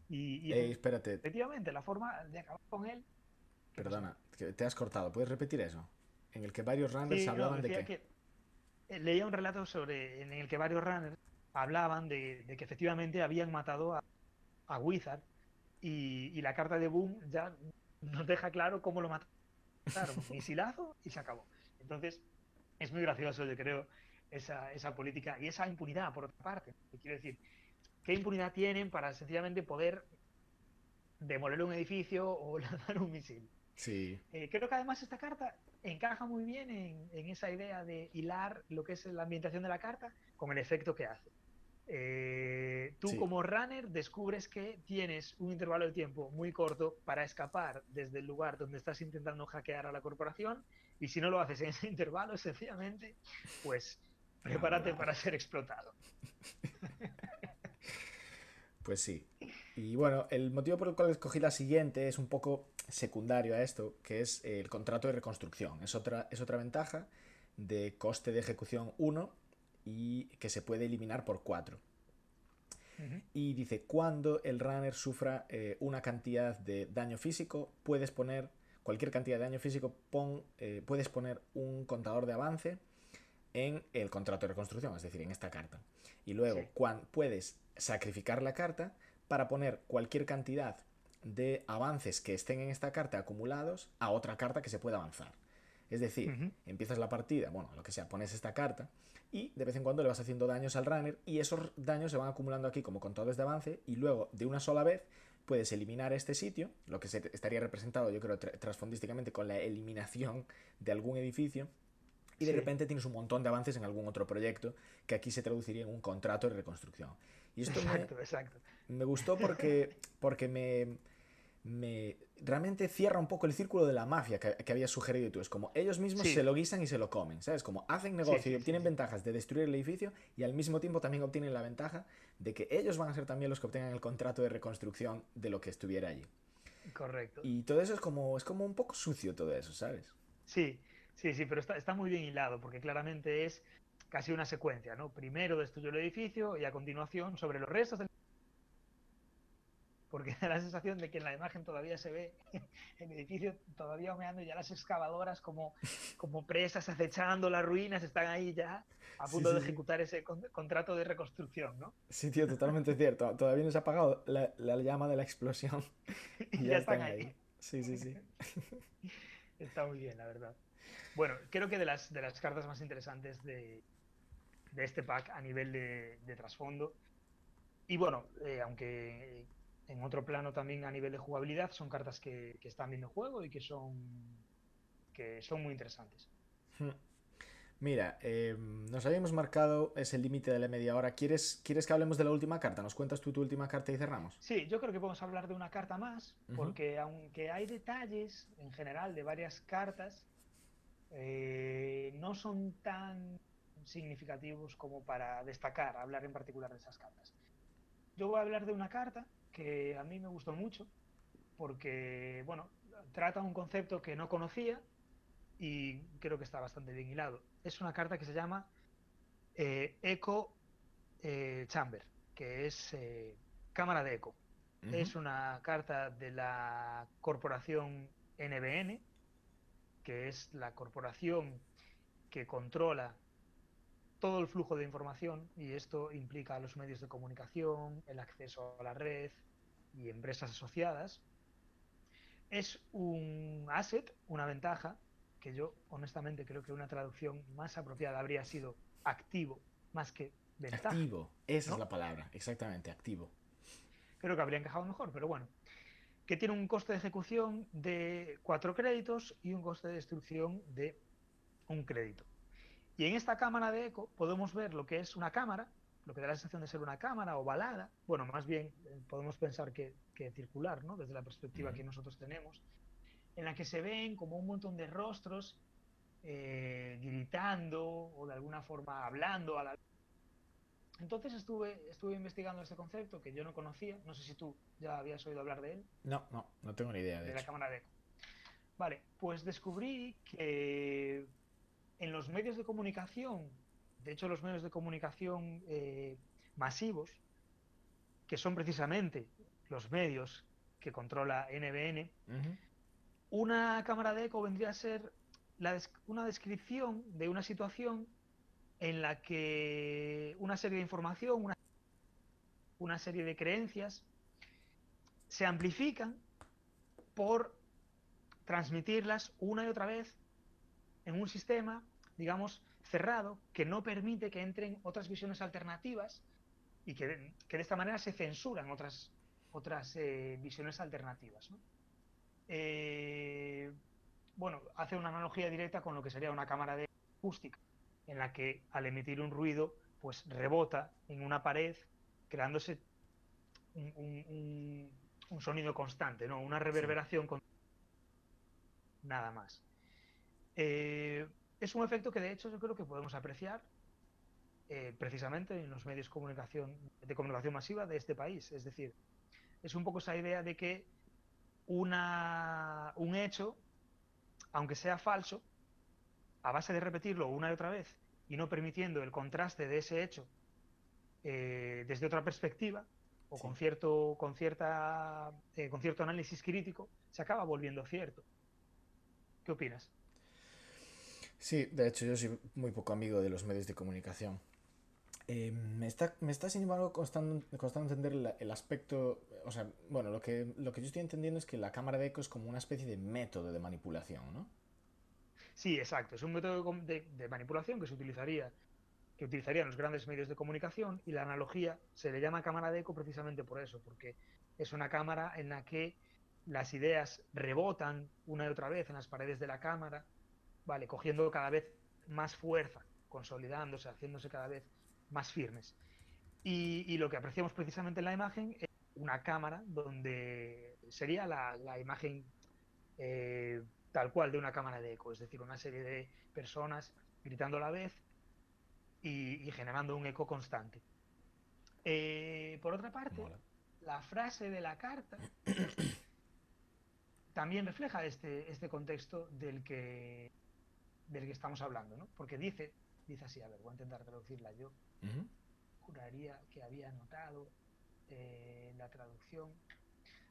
B: y,
A: espérate.
B: Efectivamente, la forma de acabar con él.
A: Perdona, que te has cortado. ¿Puedes repetir eso? En el que varios runners hablaban de qué.
B: Eh, leía un relato sobre en el que varios runners hablaban de, que efectivamente habían matado a, a Wizard y, la carta de Boom ya nos deja claro cómo lo mataron. (laughs) Misilazo y se acabó. Entonces, es muy gracioso, yo creo, esa, esa política y esa impunidad, por otra parte. Quiero decir, ¿Qué impunidad tienen para sencillamente poder demoler un edificio o (laughs) lanzar un misil?
A: Sí.
B: Eh, creo que además esta carta encaja muy bien en, esa idea de hilar lo que es la ambientación de la carta con el efecto que hace. Eh, tú como runner descubres que tienes un intervalo de tiempo muy corto para escapar desde el lugar donde estás intentando hackear a la corporación y si no lo haces en ese (laughs) intervalo, sencillamente, pues prepárate para ser explotado. (laughs)
A: Pues sí. Y bueno, el motivo por el cual escogí la siguiente es un poco secundario a esto, que es el contrato de reconstrucción. Es otra, es otra ventaja de coste de ejecución 1 y que se puede eliminar por 4. Y dice, cuando el runner sufra eh, una cantidad de daño físico, puedes poner cualquier cantidad de daño físico, pon, eh, puedes poner un contador de avance en el contrato de reconstrucción, es decir, en esta carta. Y luego puedes sacrificar la carta para poner cualquier cantidad de avances que estén en esta carta acumulados a otra carta que se pueda avanzar. Es decir, empiezas la partida, bueno, lo que sea, pones esta carta y de vez en cuando le vas haciendo daños al runner y esos daños se van acumulando aquí como contadores de avance y luego de una sola vez puedes eliminar este sitio, lo que se estaría representado yo creo transfondísticamente con la eliminación de algún edificio y de repente tienes un montón de avances en algún otro proyecto que aquí se traduciría en un contrato de reconstrucción. Y esto
B: exacto, me, exacto.
A: me gustó porque, (laughs) porque me, me, realmente cierra un poco el círculo de la mafia que, que habías sugerido tú. Es como ellos mismos se lo guisan y se lo comen, ¿sabes? Como hacen negocio y obtienen ventajas de destruir el edificio y al mismo tiempo también obtienen la ventaja de que ellos van a ser también los que obtengan el contrato de reconstrucción de lo que estuviera allí.
B: Correcto.
A: Y todo eso es como, es como un poco sucio todo eso, ¿sabes?
B: Sí, Sí, sí, pero está, está muy bien hilado, porque claramente es casi una secuencia, ¿no? Primero destruyo el edificio y a continuación, sobre los restos del porque (laughs) da la sensación de que en la imagen todavía se ve (laughs) el edificio todavía humeando y ya las excavadoras como, como presas acechando las ruinas están ahí ya a punto de ejecutar ese contrato de reconstrucción, ¿no?
A: Sí, tío, totalmente cierto. Todavía no se ha apagado la, llama de la explosión (laughs) y ya, están, ahí. Sí, sí, sí.
B: Está muy bien, la verdad. Bueno, creo que de las, de las cartas más interesantes de, de este pack a nivel de, trasfondo. Y bueno, eh, aunque en otro plano también a nivel de jugabilidad, son cartas que, están bien en juego y que son, que son muy interesantes. Hmm.
A: Mira, eh, nos habíamos marcado ese límite de la media hora. ¿Quieres, ¿Quieres que hablemos de la última carta? ¿Nos cuentas tú tu última carta y cerramos?
B: Sí, yo creo que podemos hablar de una carta más, porque aunque hay detalles en general de varias cartas, eh, no son tan significativos como para destacar, hablar en particular de esas cartas. Yo voy a hablar de una carta que a mí me gustó mucho porque, bueno, trata un concepto que no conocía y creo que está bastante bien hilado. Es una carta que se llama eh, Echo eh, Chamber, que es eh, cámara de eco. Es una carta de la corporación NBN, que es la corporación que controla todo el flujo de información y esto implica los medios de comunicación, el acceso a la red y empresas asociadas. Es un asset, una ventaja, que yo honestamente creo que una traducción más apropiada habría sido activo más que ventaja.
A: Activo, esa es la palabra, exactamente, activo.
B: Creo que habría encajado mejor, pero bueno. Que tiene un coste de ejecución de cuatro créditos y un coste de destrucción de un crédito. Y en esta cámara de eco podemos ver lo que es una cámara, lo que da la sensación de ser una cámara ovalada, bueno, más bien eh, podemos pensar que, circular, ¿no? Desde la perspectiva que nosotros tenemos, en la que se ven como un montón de rostros eh, gritando o de alguna forma hablando a la entonces estuve, estuve investigando este concepto que yo no conocía. No sé si tú ya habías oído hablar de él.
A: No, no, no tengo ni idea.
B: De, la cámara de eco. Vale, pues descubrí que en los medios de comunicación, de hecho los medios de comunicación eh, masivos, que son precisamente los medios que controla NBN, una cámara de eco vendría a ser una descripción de una situación en la que una serie de información, una, una serie de creencias se amplifican por transmitirlas una y otra vez en un sistema digamos, cerrado, que no permite que entren otras visiones alternativas y que, de esta manera se censuran otras, otras eh, visiones alternativas. Eh, bueno, hace una analogía directa con lo que sería una cámara de acústica, en la que al emitir un ruido, pues rebota en una pared, creándose un, sonido constante, ¿no? Una reverberación con... Nada más. Eh, es un efecto que de hecho yo creo que podemos apreciar eh, precisamente en los medios de comunicación, de comunicación masiva de este país. Es decir, es un poco esa idea de que una, un hecho, aunque sea falso, a base de repetirlo una y otra vez y no permitiendo el contraste de ese hecho eh, desde otra perspectiva o con cierto con cierta eh, con cierto análisis crítico se acaba volviendo cierto. ¿Qué opinas?
A: Sí, de hecho yo soy muy poco amigo de los medios de comunicación. Eh, me, está, me está, sin embargo, costando, costando entender el, aspecto, o sea, bueno, lo que, lo que yo estoy entendiendo es que la cámara de eco es como una especie de método de manipulación, ¿no?
B: Sí, exacto, es un método de, manipulación que se utilizaría, que utilizarían los grandes medios de comunicación y la analogía se le llama cámara de eco precisamente por eso, porque es una cámara en la que las ideas rebotan una y otra vez en las paredes de la cámara ¿vale? Cogiendo cada vez más fuerza, consolidándose, haciéndose cada vez más firmes. Y, lo que apreciamos precisamente en la imagen es una cámara donde sería la, imagen eh, tal cual de una cámara de eco, es decir, una serie de personas gritando a la vez y, generando un eco constante. Eh, por otra parte, la frase de la carta (coughs) también refleja este, este contexto del que del que estamos hablando, ¿no? Porque dice, dice así, a ver, voy a intentar traducirla yo. Juraría que había notado eh, la traducción.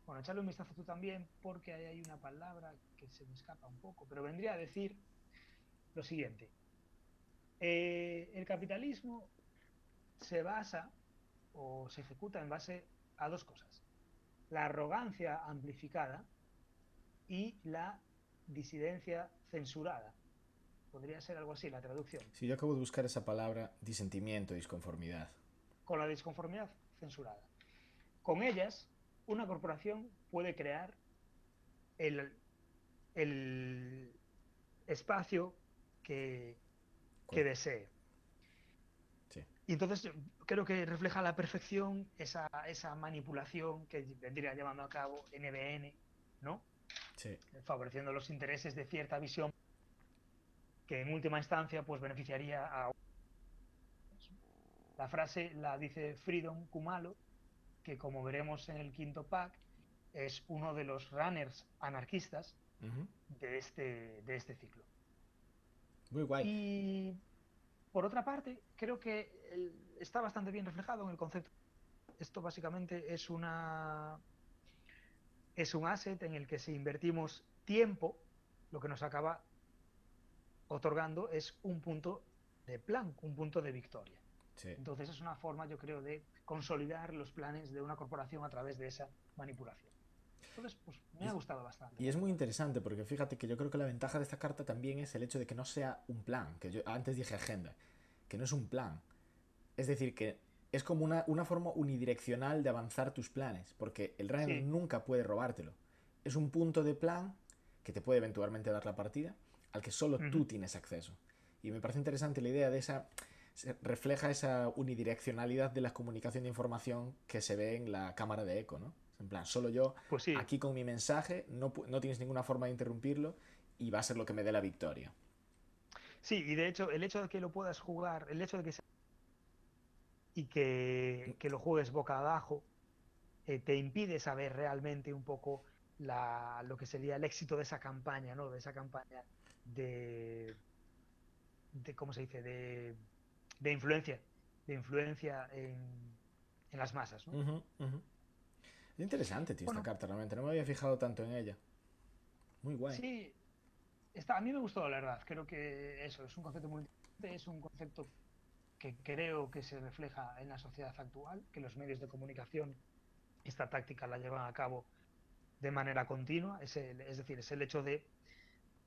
B: Bueno, echarle un vistazo tú también, porque ahí hay una palabra que se me escapa un poco, pero vendría a decir lo siguiente. Eh, el capitalismo se basa o se ejecuta en base a dos cosas. La arrogancia amplificada y la disidencia censurada. Podría ser algo así la traducción.
A: Sí, yo acabo de buscar esa palabra, disentimiento, disconformidad.
B: Con la disconformidad censurada. Con ellas, una corporación puede crear el, el espacio que, que desee.
A: Sí.
B: Y entonces creo que refleja a la perfección esa, esa manipulación que vendría llevando a cabo NBN, ¿no?
A: Sí.
B: Favoreciendo los intereses de cierta visión que en última instancia pues beneficiaría a la frase la dice Freedom Kumalo, que como veremos en el quinto pack, es uno de los runners anarquistas
A: Ujú.
B: de este, de este ciclo.
A: Muy guay.
B: Y por otra parte, creo que está bastante bien reflejado en el concepto. Esto básicamente es una es un asset en el que si invertimos tiempo, lo que nos acaba otorgando es un punto de plan, un punto de victoria.
A: Sí.
B: Entonces es una forma, yo creo, de consolidar los planes de una corporación a través de esa manipulación. Entonces, pues me ha gustado bastante.
A: Y es muy interesante porque fíjate que yo creo que la ventaja de esta carta también es el hecho de que no sea un plan, que yo antes dije agenda, que no es un plan. Es decir, que es como una, una forma unidireccional de avanzar tus planes, porque el runner
B: Sí.
A: nunca puede robártelo. Es un punto de plan que te puede eventualmente dar la partida, al que solo tú
B: Ujú.
A: tienes acceso. Y me parece interesante la idea de esa... refleja esa unidireccionalidad de la comunicación de información que se ve en la cámara de eco, ¿no? En plan, solo yo
B: Pues sí,
A: aquí con mi mensaje, no, no tienes ninguna forma de interrumpirlo y va a ser lo que me dé la victoria.
B: Sí, y de hecho, el hecho de que lo puedas jugar, el hecho de que sea- y que, que lo juegues boca abajo, eh, te impide saber realmente un poco la, lo que sería el éxito de esa campaña, ¿no? De esa campaña de, de ¿cómo se dice? De, de influencia, de influencia en, en las masas, ¿no?
A: Es interesante, tío,
B: Bueno.
A: esta carta realmente. No me había fijado tanto en ella. Muy guay.
B: Sí, está, a mí me gustó, la verdad. Creo que eso es un concepto muy es un concepto que creo que se refleja en la sociedad actual, que los medios de comunicación esta táctica la llevan a cabo de manera continua, es, el- es decir, es el hecho de,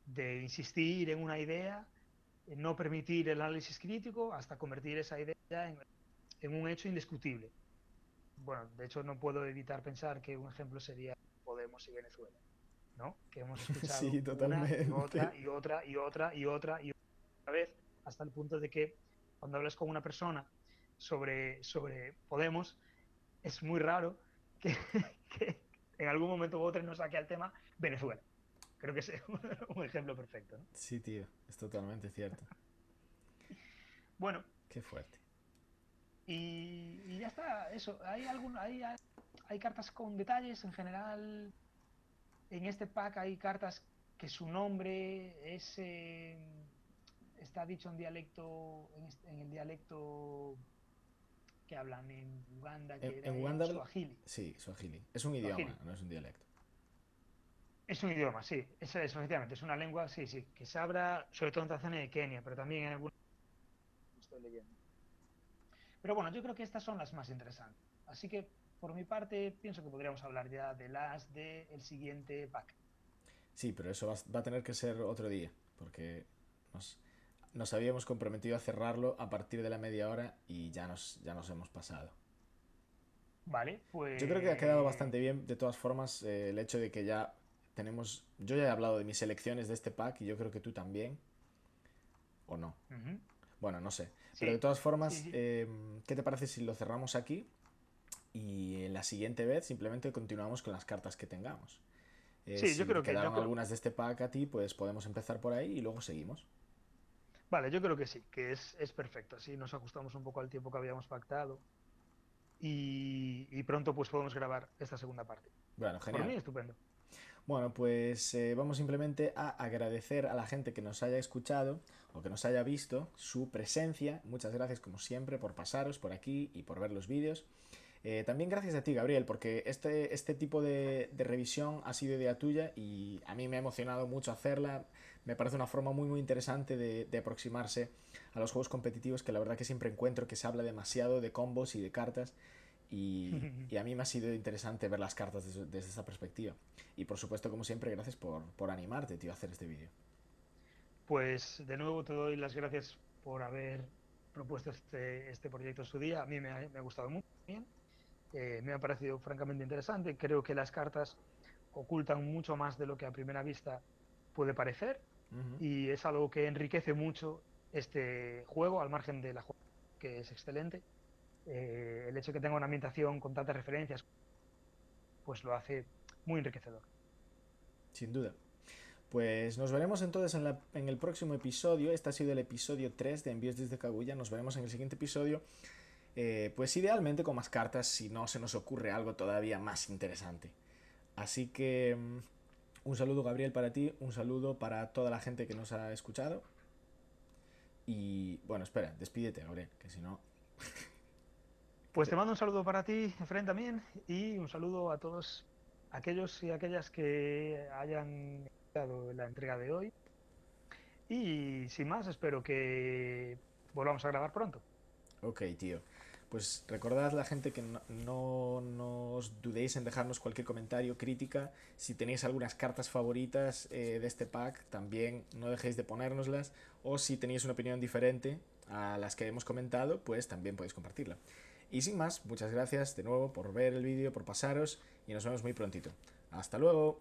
B: de insistir en una idea, no permitir el análisis crítico hasta convertir esa idea en, en un hecho indiscutible. Bueno, de hecho no puedo evitar pensar que un ejemplo sería Podemos y Venezuela, ¿no? Que hemos (laughs) escuchado
A: Sí,
B: una otra y otra y otra y otra y otra vez hasta el punto de que cuando hablas con una persona sobre, sobre Podemos es muy raro que, (laughs) que en algún momento u otro no saque al tema Venezuela. Creo que es (laughs) un ejemplo perfecto. ¿no?
A: Sí, tío, es totalmente cierto. (laughs)
B: Bueno,
A: Qué fuerte.
B: y, y ya está, eso. Hay, algún, hay, hay, cartas con detalles en general. En este pack hay cartas que su nombre es eh, está dicho en dialecto en, en el dialecto que hablan en Uganda, que
A: En-
B: era
A: en Uganda-
B: Swahili.
A: Sí, Swahili. Es un idioma, no es un dialecto.
B: Es un idioma, sí, es, es, efectivamente, es una lengua, sí, sí, que se habla sobre todo en Tanzania y Kenia, pero también en algunos... Estoy leyendo. Pero bueno, yo creo que estas son las más interesantes. Así que, por mi parte, pienso que podríamos hablar ya de las del siguiente pack.
A: Sí, pero eso va, va a tener que ser otro día, porque nos, nos habíamos comprometido a cerrarlo a partir de la media hora y ya nos, ya nos hemos pasado.
B: Vale, pues...
A: Yo creo que ha quedado bastante bien, de todas formas, eh, el hecho de que ya tenemos... Yo ya he hablado de mis elecciones de este pack y yo creo que tú también. ¿O no? Bueno, no sé.
B: Sí,
A: Pero de todas formas,
B: sí, sí.
A: eh, ¿qué te parece si lo cerramos aquí? Y en la siguiente vez simplemente continuamos con las cartas que tengamos. Eh,
B: Sí,
A: si
B: yo creo que- yo
A: quedaron
B: creo-
A: algunas de este pack a ti, pues podemos empezar por ahí y luego seguimos.
B: Vale, yo creo que sí, que es, es perfecto. Así nos ajustamos un poco al tiempo que habíamos pactado. Y, y pronto pues podemos grabar esta segunda parte.
A: Bueno,
B: Por mí,
A: genial.
B: estupendo.
A: Bueno, pues eh, vamos simplemente a agradecer a la gente que nos haya escuchado o que nos haya visto su presencia. Muchas gracias como siempre por pasaros por aquí y por ver los vídeos. Eh, también gracias a ti, Gabriel, porque este, este tipo de, revisión ha sido idea tuya y a mí me ha emocionado mucho hacerla. Me parece una forma muy, muy interesante de, aproximarse a los juegos competitivos que la verdad que siempre encuentro que se habla demasiado de combos y de cartas. Y, a mí me ha sido interesante ver las cartas desde, desde esa perspectiva. Y por supuesto, como siempre, gracias por, por animarte, tío, a hacer este vídeo.
B: Pues de nuevo te doy las gracias por haber propuesto este, este proyecto en su día. A mí me ha, me ha gustado mucho. Bien. Eh, me ha parecido francamente interesante. Creo que las cartas ocultan mucho más de lo que a primera vista puede parecer y es algo que enriquece mucho este juego al margen de la que es excelente. Eh, el hecho de que tenga una ambientación con tantas referencias pues lo hace muy enriquecedor.
A: Sin duda. Pues nos veremos entonces en, el próximo episodio. Este ha sido el episodio 3 de Envíos desde Kaguya. Nos veremos en el siguiente episodio. Eh, pues idealmente con más cartas si no se nos ocurre algo todavía más interesante. Así que mm, un saludo Gabriel para ti, un saludo para toda la gente que nos ha escuchado. Y bueno, espera, despídete Gabriel, que si no... (laughs)
B: Pues te mando un saludo para ti, Efren, también, y un saludo a todos aquellos y aquellas que hayan dado la entrega de hoy. Y sin más, espero que volvamos a grabar pronto.
A: Ok, tío. Pues recordad la gente que no, no, os dudéis en dejarnos cualquier comentario, crítica. Si tenéis algunas cartas favoritas eh, de este pack, también no dejéis de ponérnoslas. O si tenéis una opinión diferente a las que hemos comentado, pues también podéis compartirla. Y sin más, muchas gracias de nuevo por ver el vídeo, por pasaros y nos vemos muy prontito. Hasta luego.